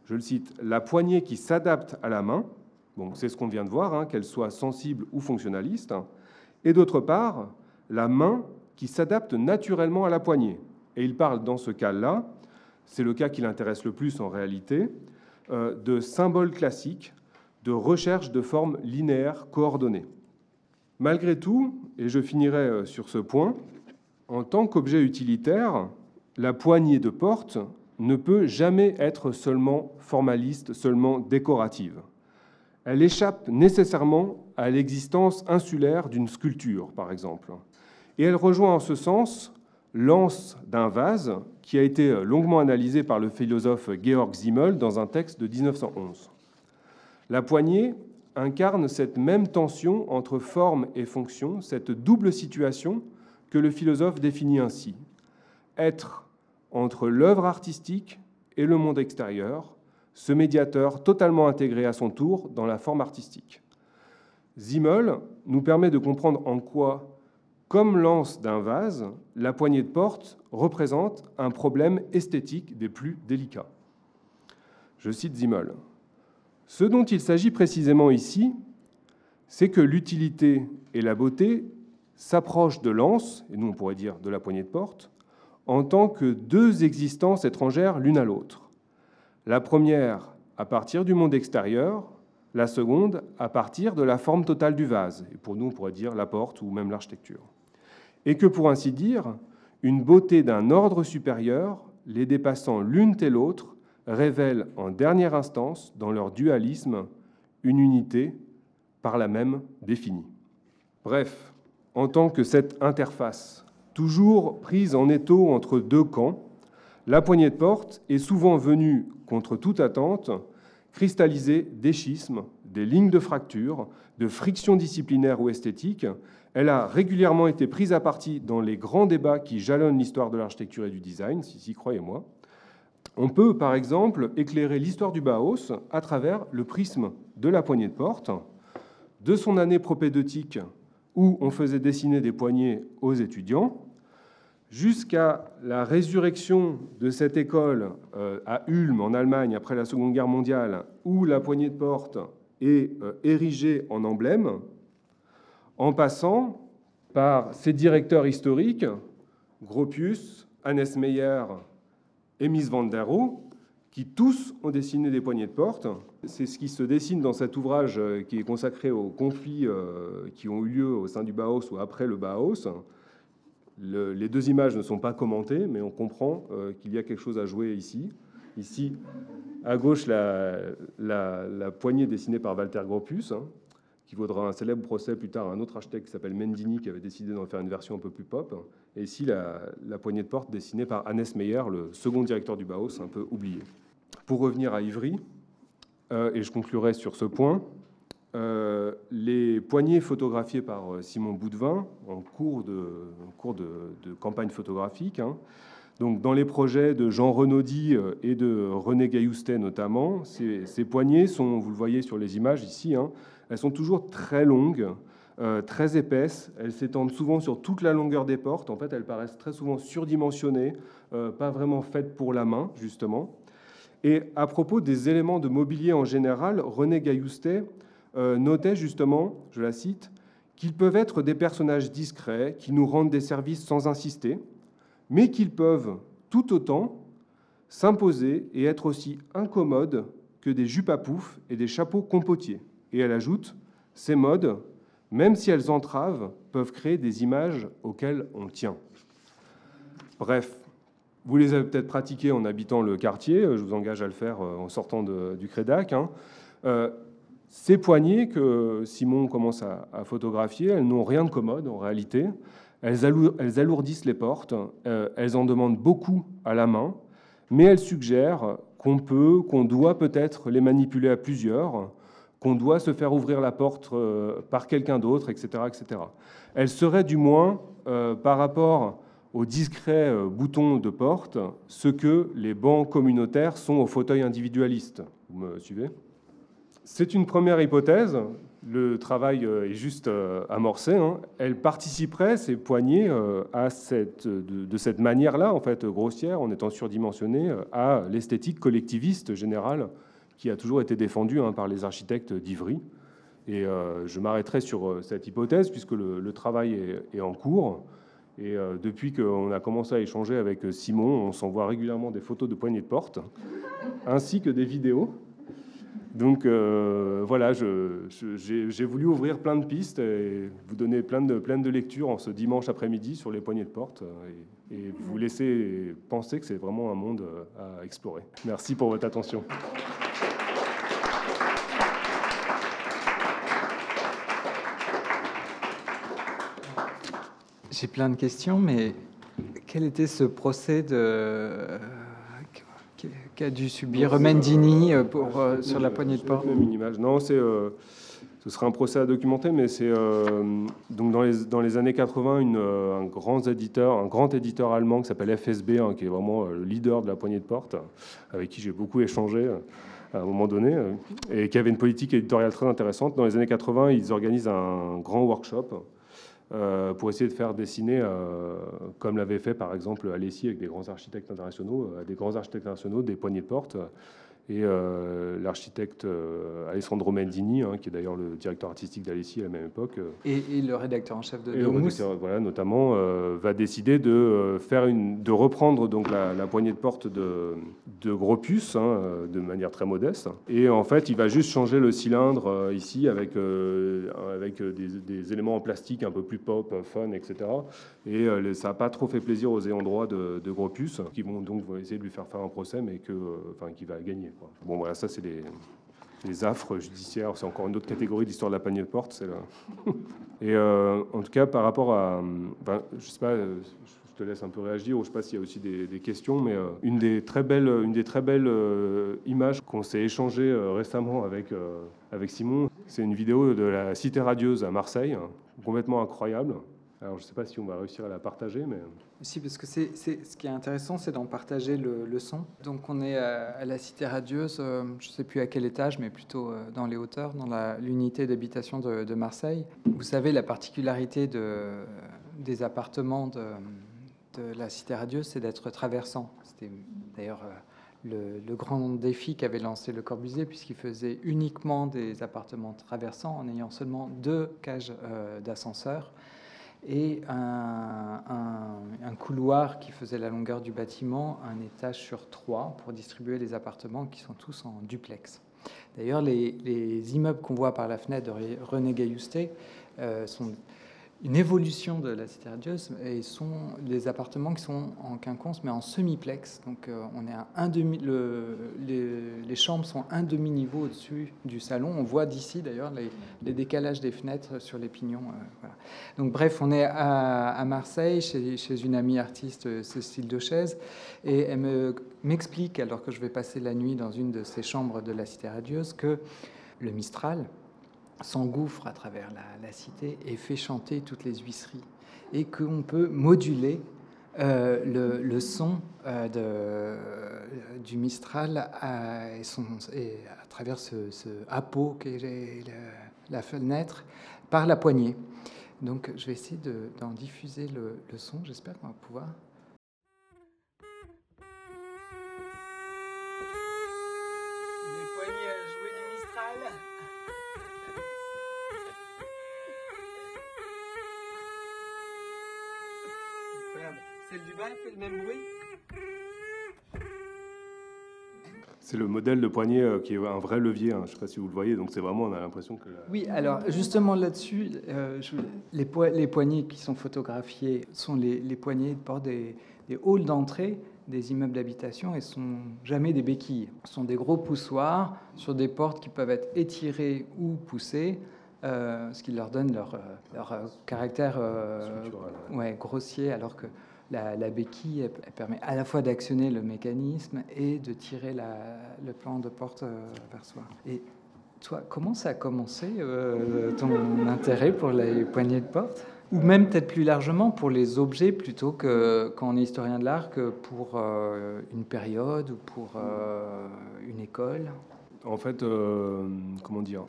Speaker 2: je le cite, la poignée qui s'adapte à la main, c'est ce qu'on vient de voir, hein, qu'elle soit sensible ou fonctionnaliste, et d'autre part, la main qui s'adapte naturellement à la poignée. Et il parle dans ce cas-là, c'est le cas qui l'intéresse le plus en réalité, euh, de symboles classiques, de recherche de formes linéaires coordonnées. Malgré tout, et je finirai euh, sur ce point, en tant qu'objet utilitaire, la poignée de porte ne peut jamais être seulement formaliste, seulement décorative. Elle échappe nécessairement à l'existence insulaire d'une sculpture, par exemple. Et elle rejoint en ce sens l'anse d'un vase qui a été longuement analysé par le philosophe Georg Simmel dans un texte de 1911. La poignée incarne cette même tension entre forme et fonction, cette double situation le philosophe définit ainsi être entre l'œuvre artistique et le monde extérieur, ce médiateur totalement intégré à son tour dans la forme artistique. Zimmel nous permet de comprendre en quoi, comme l'anse d'un vase, la poignée de porte représente un problème esthétique des plus délicats. Je cite Zimmel. Ce dont il s'agit précisément ici, c'est que l'utilité et la beauté s'approche de l'anse, et nous on pourrait dire de la poignée de porte, en tant que deux existences étrangères l'une à l'autre. La première à partir du monde extérieur, la seconde à partir de la forme totale du vase, et pour nous on pourrait dire la porte ou même l'architecture, et que pour ainsi dire, une beauté d'un ordre supérieur, les dépassant l'une et l'autre, révèle en dernière instance, dans leur dualisme, une unité par la même définie. Bref, en tant que cette interface, toujours prise en étau entre deux camps, la poignée de porte est souvent venue, contre toute attente, cristalliser des schismes, des lignes de fracture, de frictions disciplinaires ou esthétiques. Elle a régulièrement été prise à partie dans les grands débats qui jalonnent l'histoire de l'architecture et du design, si, si croyez-moi. On peut, par exemple, éclairer l'histoire du Bauhaus à travers le prisme de la poignée de porte, de son année propédeutique où on faisait dessiner des poignées aux étudiants, jusqu'à la résurrection de cette école euh, à Ulm, en Allemagne, après la Seconde Guerre mondiale, où la poignée de porte est euh, érigée en emblème, en passant par ses directeurs historiques, Gropius, Hannes Meyer et Miss van der Rohe, qui tous ont dessiné des poignées de porte. C'est ce qui se dessine dans cet ouvrage euh, qui est consacré aux conflits qui ont eu lieu au sein du Bauhaus ou après le Bauhaus les deux images ne sont pas commentées, mais on comprend euh, qu'il y a quelque chose à jouer ici. Ici, à gauche, la, poignée dessinée par Walter Gropius, hein, qui vaudra un célèbre procès plus tard à un autre architecte qui s'appelle Mendini, qui avait décidé d'en faire une version un peu plus pop. Et ici, la, poignée de porte dessinée par Hannes Meyer, le second directeur du Bauhaus, un peu oublié. Pour revenir à Ivry, euh, et je conclurai sur ce point, euh, les poignées photographiées par euh, Simon Boudvin en cours de, campagne photographique. Hein. Donc, dans les projets de Jean Renaudy et de René Gailloustet notamment, ces, poignées sont, vous le voyez sur les images ici, hein, elles sont toujours très longues, très épaisses. Elles s'étendent souvent sur toute la longueur des portes. En fait, elles paraissent très souvent surdimensionnées, pas vraiment faites pour la main, justement. Et à propos des éléments de mobilier en général, René Gailloustet euh, notait justement, je la cite, qu'ils peuvent être des personnages discrets qui nous rendent des services sans insister, mais qu'ils peuvent tout autant s'imposer et être aussi incommodes que des jupes à pouf et des chapeaux compotiers. Et elle ajoute, ces modes, même si elles entravent, peuvent créer des images auxquelles on tient. Bref, vous les avez peut-être pratiquées en habitant le quartier, je vous engage à le faire euh, en sortant du Crédac. Hein. Euh, ces poignées que Simon commence à, photographier, elles n'ont rien de commode en réalité. Elles, alourdissent les portes, euh, elles en demandent beaucoup à la main, mais elles suggèrent qu'on peut, qu'on doit peut-être les manipuler à plusieurs, qu'on doit se faire ouvrir la porte euh, par quelqu'un d'autre, etc., etc. Elles seraient du moins, euh, par rapport aux discrets boutons de porte, ce que les bancs communautaires sont aux fauteuils individualistes. Vous me suivez? C'est une première hypothèse. Le travail euh, est juste euh, amorcé. Hein. Elle participerait, ces poignées, euh, de, cette manière-là, en fait, grossière, en étant surdimensionnée, à l'esthétique collectiviste générale qui a toujours été défendue hein, par les architectes d'Ivry. Et je m'arrêterai sur cette hypothèse puisque le, travail est, en cours. Et depuis qu'on a commencé à échanger avec Simon, on s'envoie régulièrement des photos de poignées de porte, ainsi que des vidéos. Donc euh, voilà, j'ai voulu ouvrir plein de pistes et vous donner plein de, plein de lectures en ce dimanche après-midi sur les poignées de porte euh, et, vous laisser penser que c'est vraiment un monde euh, à explorer. Merci pour votre attention.
Speaker 3: J'ai plein de questions, mais quel était ce procès de qu'a dû subir Mendini euh, pour, euh, sur la poignée de porte
Speaker 2: Une image. Non, c'est, euh, ce serait un procès à documenter, mais c'est donc dans les, dans les années 80, une, un, grand éditeur, un grand éditeur allemand qui s'appelle FSB, hein, qui est vraiment le leader de la poignée de porte, avec qui j'ai beaucoup échangé à un moment donné, et qui avait une politique éditoriale très intéressante. Dans les années 80, ils organisent un grand workshop euh, pour essayer de faire dessiner, euh, comme l'avait fait par exemple Alessi avec des grands architectes internationaux, euh, des grands architectes internationaux, des poignées de porte. Et euh, l'architecte euh, Alessandro Mendini, hein, qui est d'ailleurs le directeur artistique d'Alessi à la même époque. Euh,
Speaker 3: et, le rédacteur en chef de
Speaker 2: et voilà, notamment, va décider de, faire une, de reprendre donc, la, poignée de porte de, de Gropus hein, de manière très modeste. Et en fait, il va juste changer le cylindre ici avec, avec des, éléments en plastique un peu plus pop, fun, etc. Et ça n'a pas trop fait plaisir aux ayants droit de, de Gropus, qui vont donc essayer de lui faire faire un procès, mais que, enfin, qui va gagner. Bon, voilà, ça, c'est les, affres judiciaires. C'est encore une autre catégorie d'histoire de la panier de porte. C'est Et euh, en tout cas, par rapport à. Ben, je sais pas, euh, je te laisse un peu réagir, ou je sais pas s'il y a aussi des, questions, mais euh, une des très belles, une des très belles images qu'on s'est échangées récemment avec, avec Simon, c'est une vidéo de la Cité radieuse à Marseille, complètement incroyable. Alors, je ne sais pas si on va réussir à la partager, mais...
Speaker 3: Parce que c'est, ce qui est intéressant, c'est d'en partager le, son. Donc, on est à, la Cité Radieuse, euh, je ne sais plus à quel étage, mais plutôt euh, dans les hauteurs, dans l'unité d'habitation de, Marseille. Vous savez, la particularité de, des appartements de, la Cité Radieuse, c'est d'être traversant. C'était d'ailleurs... Euh, le, grand défi qu'avait lancé Le Corbusier, puisqu'il faisait uniquement des appartements traversants en ayant seulement deux cages d'ascenseur et un, couloir qui faisait la longueur du bâtiment, un étage sur trois, pour distribuer les appartements qui sont tous en duplex. D'ailleurs, les, immeubles qu'on voit par la fenêtre de René Gailloustet euh, sont une évolution de la cité radieuse et sont des appartements qui sont en quinconce mais en semi-plex. Donc euh, on est à un demi, le, les, chambres sont un demi-niveau au-dessus du salon. On voit d'ici d'ailleurs les, décalages des fenêtres sur les pignons. Euh, Donc bref, on est à, Marseille chez, chez, une amie artiste euh, Cécile Dechaise et elle m'explique alors que je vais passer la nuit dans une de ces chambres de la cité radieuse que le Mistral, s'engouffre à travers la, cité et fait chanter toutes les huisseries. Et qu'on peut moduler euh, le, son euh, du Mistral à, et à travers ce, ce qui est la, fenêtre par la poignée. Donc je vais essayer d'en diffuser le, le son, j'espère qu'on va pouvoir.
Speaker 2: C'est le modèle de poignet euh, qui est un vrai levier. Hein. Je ne sais pas si vous le voyez. Donc c'est vraiment, on a l'impression que.
Speaker 3: Oui, alors justement là-dessus, euh, les, les, poignées qui sont photographiées sont les, les poignées de port des, des halls d'entrée des immeubles d'habitation et sont jamais des béquilles. Ce sont des gros poussoirs sur des portes qui peuvent être étirées ou poussées. Euh, ce qui leur donne leur, leur caractère ouais, grossier, alors que la, béquille permet à la fois d'actionner le mécanisme et de tirer le plan de porte euh, vers soi. Et toi, comment ça a commencé euh, ton intérêt pour les poignées de porte? Ou même peut-être plus largement pour les objets plutôt que quand on est historien de l'art que pour euh, une période ou pour une école?
Speaker 2: En fait, comment dire?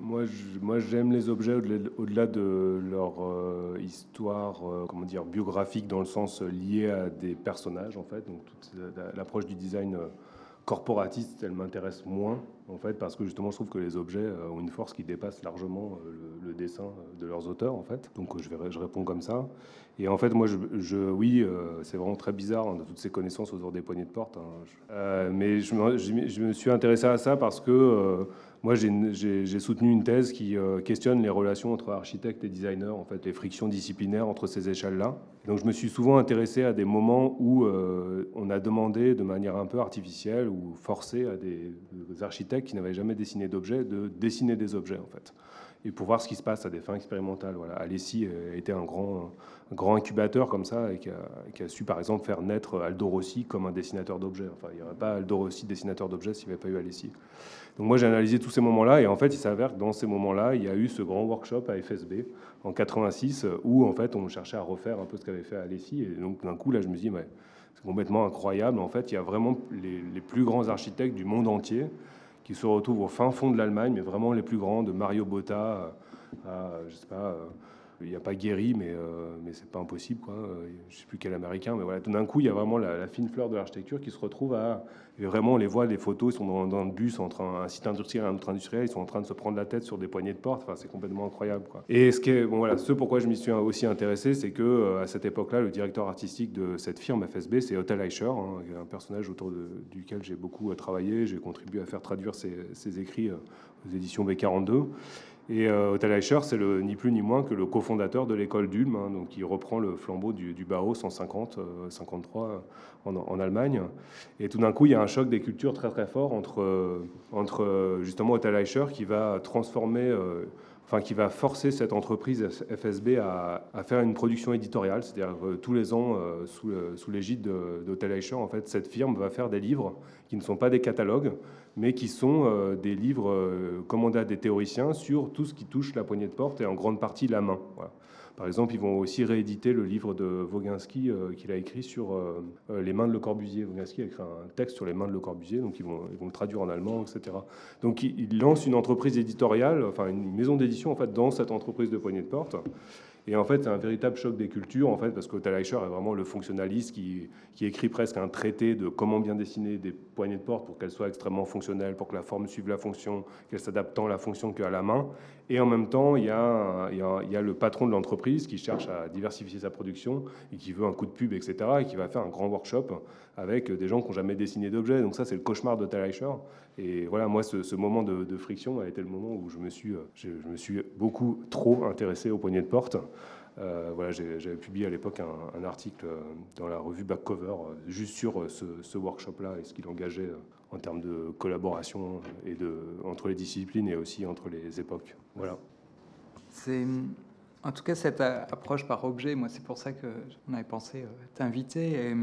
Speaker 2: Moi, moi, j'aime les objets au-delà de leur euh, histoire, euh, comment dire, biographique dans le sens lié à des personnages, en fait. Donc, toute l'approche du design euh, corporatiste, elle m'intéresse moins, en fait, parce que justement, je trouve que les objets ont une force qui dépasse largement le, dessin de leurs auteurs, en fait. Donc, je, réponds comme ça. Et en fait, moi, je, oui, c'est vraiment très bizarre, hein, toutes ces connaissances autour des poignées de porte. Hein. mais je je, me, suis intéressé à ça parce que moi, j'ai soutenu une thèse qui euh, questionne les relations entre architectes et designers, en fait, les frictions disciplinaires entre ces échelles-là. Donc, je me suis souvent intéressé à des moments où euh, on a demandé de manière un peu artificielle ou forcée à des, architectes qui n'avaient jamais dessiné d'objets de dessiner des objets, en fait et pour voir ce qui se passe à des fins expérimentales. Voilà. Alessi a été un grand, grand incubateur comme ça et qui a, su par exemple faire naître Aldo Rossi comme un dessinateur d'objets. Enfin, il n'y aurait pas Aldo Rossi dessinateur d'objets s'il n'y avait pas eu Alessi. Donc moi j'ai analysé tous ces moments-là et en fait il s'avère que dans ces moments-là il y a eu ce grand workshop à FSB en 86 où en fait on cherchait à refaire un peu ce qu'avait fait Alessi. Et donc d'un coup là je me dis mais c'est complètement incroyable. En fait il y a vraiment les, les plus grands architectes du monde entier qui se retrouvent au fin fond de l'Allemagne, mais vraiment les plus grands, de Mario Botta à, je sais pas, il n'y a pas guéri, mais, euh, mais c'est pas impossible. Quoi. Je sais plus quel américain, mais voilà. Tout d'un coup, il y a vraiment la, fine fleur de l'architecture qui se retrouve à. vraiment, on les voit, les photos, ils sont dans, le bus, entre un, site industriel et un autre industriel, ils sont en train de se prendre la tête sur des poignées de porte. C'est complètement incroyable. Et ce, qui voilà, ce pourquoi je m'y suis aussi intéressé, c'est que euh, à cette époque-là, le directeur artistique de cette firme FSB, c'est Hotel Eicher, hein, un personnage autour duquel j'ai beaucoup travaillé. J'ai contribué à faire traduire ses, ses écrits aux éditions B42. Et euh, Hotel Eicher, c'est ni plus ni moins que le cofondateur de l'école d'Ulm, hein, donc qui reprend le flambeau du, Bauhaus 150, 53 en, Allemagne. Et tout d'un coup, il y a un choc des cultures très très fort entre, euh, euh, justement Hotel Eicher qui va transformer enfin, qui va forcer cette entreprise FSB à, faire une production éditoriale. C'est-à-dire tous les ans, sous, l'égide d'Hotel Eicher, en fait, cette firme va faire des livres qui ne sont pas des catalogues, mais qui sont euh, des livres euh, commandés à des théoriciens sur tout ce qui touche la poignée de porte et en grande partie la main. Par exemple, ils vont aussi rééditer le livre de Voginski euh, qu'il a écrit sur les mains de Le Corbusier. Voginski a écrit un texte sur les mains de Le Corbusier, donc ils vont, ils vont le traduire en allemand, etc. Donc il, lance une entreprise éditoriale, enfin une maison d'édition en fait dans cette entreprise de poignée de porte. Et en fait, c'est un véritable choc des cultures, en fait, parce que Eicher est vraiment le fonctionnaliste qui, écrit presque un traité de comment bien dessiner des poignées de porte pour qu'elles soient extrêmement fonctionnelles, pour que la forme suive la fonction, qu'elle s'adapte tant à la fonction qu'à la main. Et en même temps, il y a, le patron de l'entreprise qui cherche à diversifier sa production et qui veut un coup de pub, etc., et qui va faire un grand workshop avec des gens qui n'ont jamais dessiné d'objets. Donc ça, c'est le cauchemar de Eicher. Et voilà, moi, ce, moment de, friction a été le moment où je me suis, je, me suis beaucoup trop intéressé aux poignées de porte. Euh, voilà, j'avais publié à l'époque un, article euh, dans la revue Back Cover euh, juste sur ce, workshop-là et ce qu'il engageait en termes de collaboration et de, entre les disciplines et aussi entre les époques. Voilà.
Speaker 3: C'est en tout cas cette approche par objet. Moi, c'est pour ça que on avait pensé t'inviter.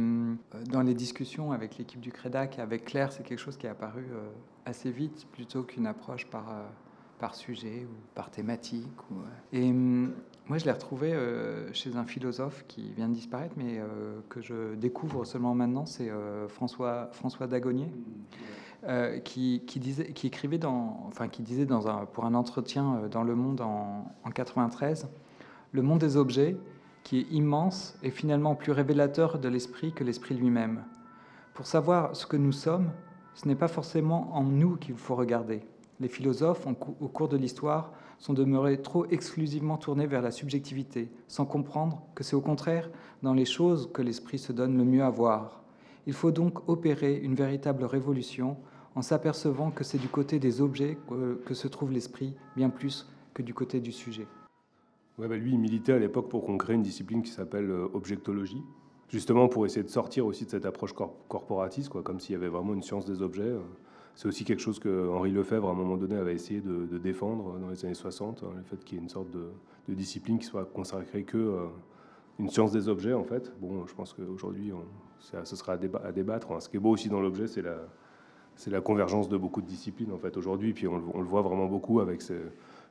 Speaker 3: dans les discussions avec l'équipe du Crédac et avec Claire, c'est quelque chose qui est apparu assez vite plutôt qu'une approche par par sujet ou par thématique. Et moi, je l'ai retrouvé euh, chez un philosophe qui vient de disparaître, mais euh, que je découvre seulement maintenant, c'est euh, François, François Dagonnier, qui, qui, disait, qui écrivait dans, enfin, qui disait dans un, pour un entretien dans Le Monde en, en 93, le monde des objets, qui est immense, est finalement plus révélateur de l'esprit que l'esprit lui-même. Pour savoir ce que nous sommes, ce n'est pas forcément en nous qu'il faut regarder. Les philosophes, au cours de l'histoire, sont demeurés trop exclusivement tournés vers la subjectivité, sans comprendre que c'est au contraire dans les choses que l'esprit se donne le mieux à voir. Il faut donc opérer une véritable révolution en s'apercevant que c'est du côté des objets que, se trouve l'esprit, bien plus que du côté du sujet.
Speaker 2: Ouais, bah lui, il militait à l'époque pour qu'on crée une discipline qui s'appelle euh, objectologie, justement pour essayer de sortir aussi de cette approche corporatiste, quoi, comme s'il y avait vraiment une science des objets. C'est aussi quelque chose que Henri Lefebvre, à un moment donné, avait essayé de, défendre dans les années 60, hein, le fait qu'il y ait une sorte de, discipline qui soit consacrée que euh, une science des objets, en fait. Bon, je pense qu'aujourd'hui, ce sera à, débattre. Hein. Ce qui est beau aussi dans l'objet, c'est la, convergence de beaucoup de disciplines, en fait, aujourd'hui. Puis on, le voit vraiment beaucoup avec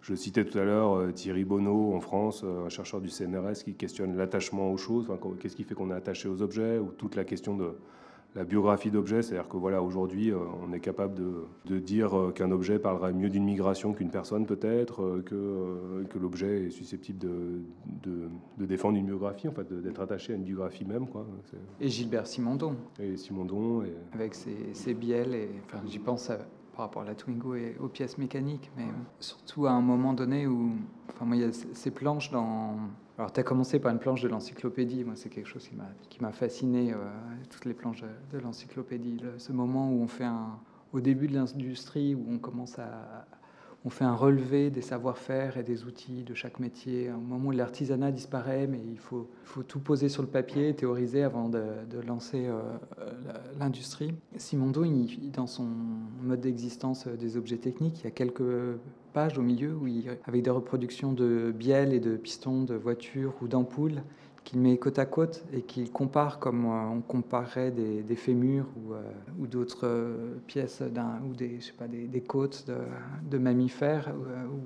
Speaker 2: je citais tout à l'heure euh, Thierry Bonneau en France, euh, un chercheur du CNRS qui questionne l'attachement aux choses, qu'est-ce qui fait qu'on est attaché aux objets, ou toute la question de, la biographie d'objet, c'est-à-dire que voilà, aujourd'hui, euh, on est capable de, dire euh, qu'un objet parlera mieux d'une migration qu'une personne peut-être, euh, que, que l'objet est susceptible de, de, défendre une biographie, en fait, d'être attaché à une biographie même. Quoi.
Speaker 3: Et Gilbert Simondon.
Speaker 2: Et Simondon. Et...
Speaker 3: Avec ses, ses bielles, et, enfin, j'y pense par rapport à la Twingo et aux pièces mécaniques, mais surtout à un moment donné où, enfin, moi, il y a ces planches dans alors, tu as commencé par une planche de l'encyclopédie. Moi, c'est quelque chose qui m'a fasciné, euh, toutes les planches de, l'encyclopédie. Ce moment où on fait un, au début de l'industrie, où on commence à, on fait un relevé des savoir-faire et des outils de chaque métier. Au moment où l'artisanat disparaît, mais il faut, tout poser sur le papier, théoriser avant de, lancer euh, l'industrie. Simondo, dans son mode d'existence des objets techniques, il y a quelques pages au milieu où il, avec des reproductions de bielles et de pistons de voitures ou d'ampoules qu'il met côte à côte et qu'il compare comme euh, on comparerait des, fémurs ou, euh, d'autres euh, pièces ou des, je sais pas, des, côtes de, mammifères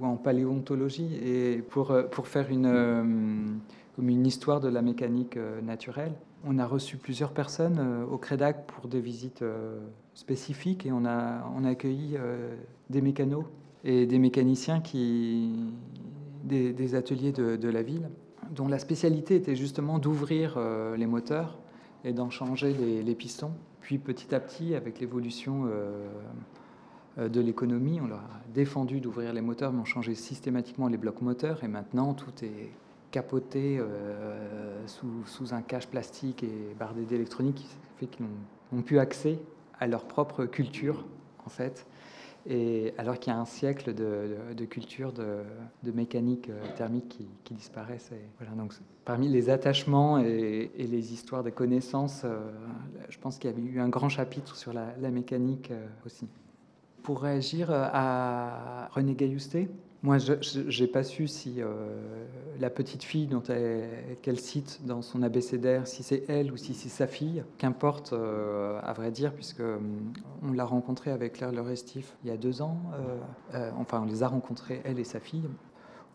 Speaker 3: ou, en paléontologie et pour, pour faire une, comme une histoire de la mécanique naturelle. On a reçu plusieurs personnes au Crédac pour des visites spécifiques et on a, on a accueilli des mécanos et des mécaniciens qui des, ateliers de, la ville, dont la spécialité était justement d'ouvrir les moteurs et d'en changer les, pistons. Puis petit à petit, avec l'évolution de l'économie, on leur a défendu d'ouvrir les moteurs, mais on changeait systématiquement les blocs moteurs, et maintenant tout est capoté sous, sous, un cache plastique et bardé d'électronique, qui fait qu'ils n'ont plus accès à leur propre culture, en fait. Alors qu'il y a un siècle de, culture de, mécanique euh, thermique qui, qui disparaissent. voilà, donc, parmi les attachements et, les histoires de connaissances, euh, je pense qu'il y avait eu un grand chapitre sur la, mécanique euh, aussi. Pour réagir à René Gaillusté, moi, je n'ai pas su si euh, la petite fille dont qu'elle cite dans son abécédaire, si c'est elle ou si c'est sa fille, qu'importe, euh, à vrai dire, puisque euh, on l'a rencontrée avec Claire Le Restif il y a deux ans. enfin, on les a rencontrés, elle et sa fille.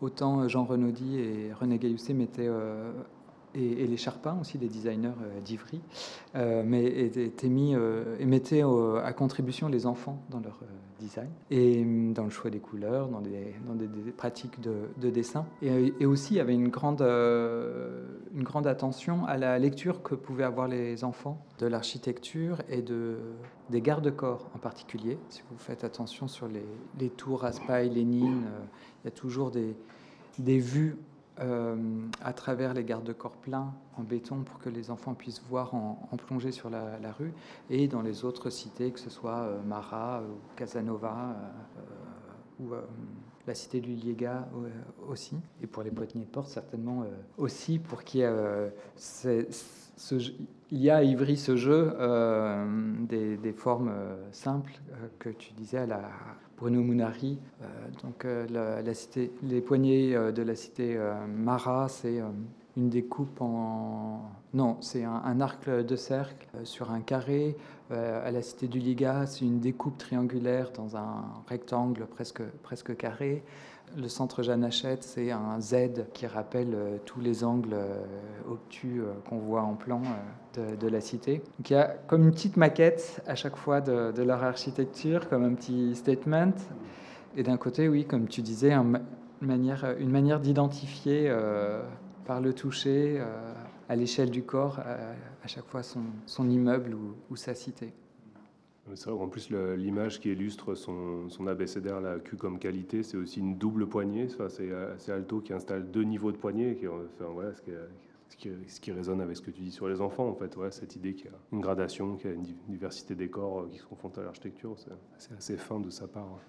Speaker 3: Autant Jean Renaudy et René Gaillousset mettaient et, les Charpins aussi, des designers euh, d'Ivry, euh, mais étaient mis euh, et mettaient à contribution les enfants dans leur design et hum, dans le choix des couleurs, dans des, dans des, pratiques de, dessin. Et, aussi, il y avait une grande, une grande attention à la lecture que pouvaient avoir les enfants de l'architecture et de, des garde-corps en particulier. Si vous faites attention sur les, les tours Raspail, Lénine, il y a toujours des, des vues euh, à travers les garde-corps pleins en béton pour que les enfants puissent voir en, plongée sur la, rue, et dans les autres cités, que ce soit euh, Mara ou Casanova euh, ou la cité du Liega aussi, et pour les poignées de porte certainement aussi, pour qu'il y ait ce, il y a à Ivry ce jeu des, des, formes simples que tu disais à la, Bruno Munari. Euh, donc euh, la, cité, les poignées euh, de la cité Mara, c'est une découpe en... Non, c'est un, arc de cercle sur un carré. À la cité du Liga, c'est une découpe triangulaire dans un rectangle presque, presque carré. Le centre Jeanne Hachette, c'est un Z qui rappelle euh, tous les angles euh, obtus euh, qu'on voit en plan de, la cité. Donc il y a comme une petite maquette à chaque fois de, leur architecture, comme un petit statement. Et d'un côté, oui, comme tu disais, une manière d'identifier par le toucher, à l'échelle du corps, à chaque fois son, immeuble ou, sa cité.
Speaker 2: C'est vrai, en plus, l'image qui illustre son, son abécédaire, la Q comme qualité, c'est aussi une double poignée. Enfin, c'est Alto qui installe deux niveaux de poignée, qui, enfin, voilà, ce, qui, ce, qui, ce, qui, résonne avec ce que tu dis sur les enfants, en fait. Ouais, cette idée qu'il y a une gradation, qu'il y a une diversité des corps euh, qui se confrontent à l'architecture, c'est assez fin de sa part.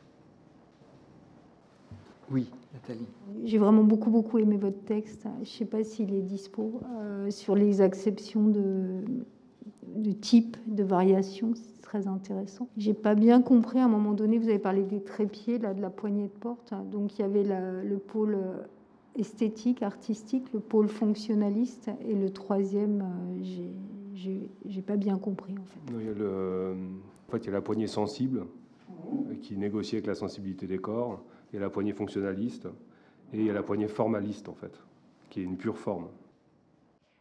Speaker 3: Oui, Nathalie.
Speaker 4: J'ai vraiment beaucoup, beaucoup aimé votre texte. Je ne sais pas s'il est dispo euh, sur les acceptions de, de type, de variation très intéressant. J'ai pas bien compris à un moment donné, vous avez parlé des trépieds, là, de la poignée de porte. Donc il y avait le pôle euh, esthétique, artistique, le pôle fonctionnaliste, et le troisième, euh, j'ai pas bien compris en fait.
Speaker 2: il y a le, en fait, il y a la poignée sensible qui négocie avec la sensibilité des corps, il y a la poignée fonctionnaliste, et il y a la poignée formaliste en fait, qui est une pure forme.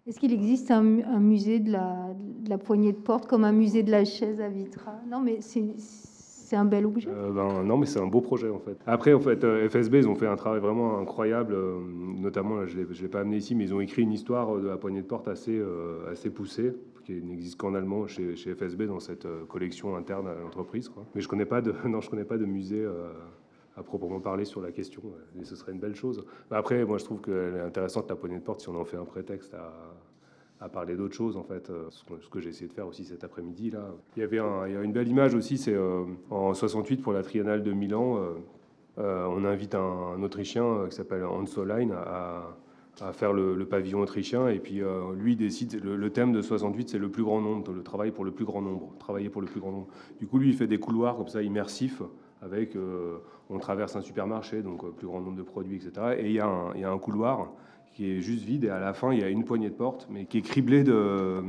Speaker 4: Est-ce qu'il existe un, musée de la, poignée de porte comme un musée de la chaise à Vitra Non, mais c'est un bel objet.
Speaker 2: Euh, ben, non, mais c'est un beau projet en fait. Après, en fait, euh, FSB, ils ont fait un travail vraiment incroyable. Euh, notamment, je ne l'ai pas amené ici, mais ils ont écrit une histoire de la poignée de porte assez, assez poussée qui n'existe qu'en allemand chez, chez, FSB dans cette collection interne à l'entreprise. Mais je connais pas de, non, je connais pas de musée à proprement parler sur la question, et ce serait une belle chose. Après, moi, je trouve qu'elle est intéressante, la poignée de porte, si on en fait un prétexte à, parler d'autres choses, en fait, euh, ce que, j'ai essayé de faire aussi cet après-midi. là. Il y avait une belle image aussi, c'est euh, en 68 pour la Triennale de Milan, euh, on invite un, Autrichien qui s'appelle Hans Solheim à, à faire le, pavillon autrichien, et puis lui décide, le, le, thème de 68, c'est le plus grand nombre, le travail pour le plus grand nombre, travailler pour le plus grand nombre. Du coup, lui, il fait des couloirs comme ça, immersifs, avec, on traverse un supermarché, donc plus grand nombre de produits, etc. Et il y a un, couloir qui est juste vide et à la fin il y a une poignée de porte mais qui est criblée de,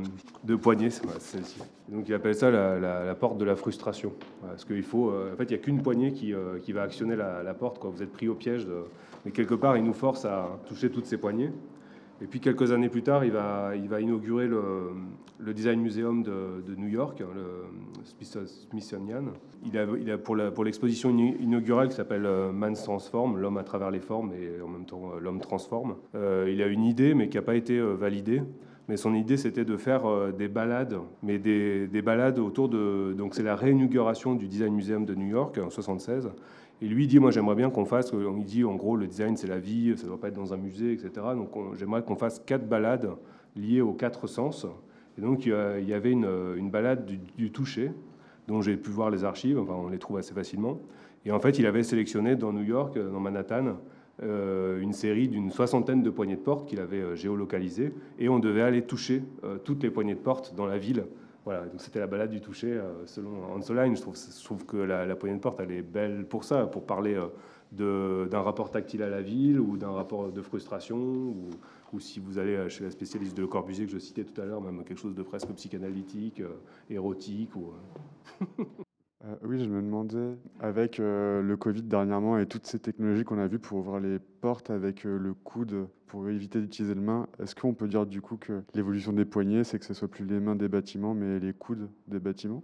Speaker 2: poignées. Donc il appelle ça la, porte de la frustration parce qu'il faut euh, en fait il n'y a qu'une poignée qui, euh, qui, va actionner la, porte quoi. Vous êtes pris au piège mais quelque part il nous force à toucher toutes ces poignées Et puis quelques années plus tard, il va, inaugurer le, Design Museum de, New York, hein, le Smithsonian. Il a, pour, l'exposition inaugurale qui s'appelle euh, Man's Transform, l'homme à travers les formes et en même temps euh, l'homme transforme. Euh, il a une idée mais qui n'a pas été validée. Mais son idée, c'était de faire des balades, mais des, des, balades autour de. Donc, c'est la réinauguration du Design Museum de New York en 76. Et lui dit, moi j'aimerais bien qu'on fasse, il dit en gros le design c'est la vie, ça ne doit pas être dans un musée, etc. Donc j'aimerais qu'on fasse quatre balades liées aux quatre sens. Et donc il y avait une, une balade du, toucher, dont j'ai pu voir les archives, enfin on les trouve assez facilement. Et en fait il avait sélectionné dans New York, dans Manhattan, euh, une série d'une soixantaine de poignées de porte qu'il avait euh, géolocalisées, et on devait aller toucher euh, toutes les poignées de porte dans la ville voilà, donc c'était la balade du toucher. Euh, selon Ansoline, je trouve, que la, poignée de porte, elle est belle pour ça, pour parler euh, d'un rapport tactile à la ville ou d'un rapport de frustration, ou, si vous allez euh, chez la spécialiste de Le Corbusier que je citais tout à l'heure, même quelque chose de presque psychanalytique, érotique. Ou,
Speaker 5: oui, je me demandais, avec euh, le Covid dernièrement et toutes ces technologies qu'on a vues pour ouvrir les portes avec euh, le coude pour éviter d'utiliser le main, est-ce qu'on peut dire du coup que l'évolution des poignets, c'est que ce soit plus les mains des bâtiments, mais les coudes des bâtiments?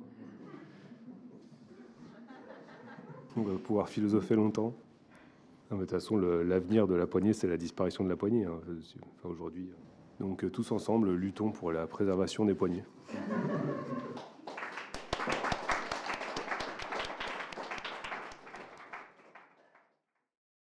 Speaker 2: On va pouvoir philosopher longtemps. de toute façon, l'avenir de la poignée, c'est la disparition de la poignée, hein, aujourd'hui. Donc tous ensemble, luttons pour la préservation des poignets.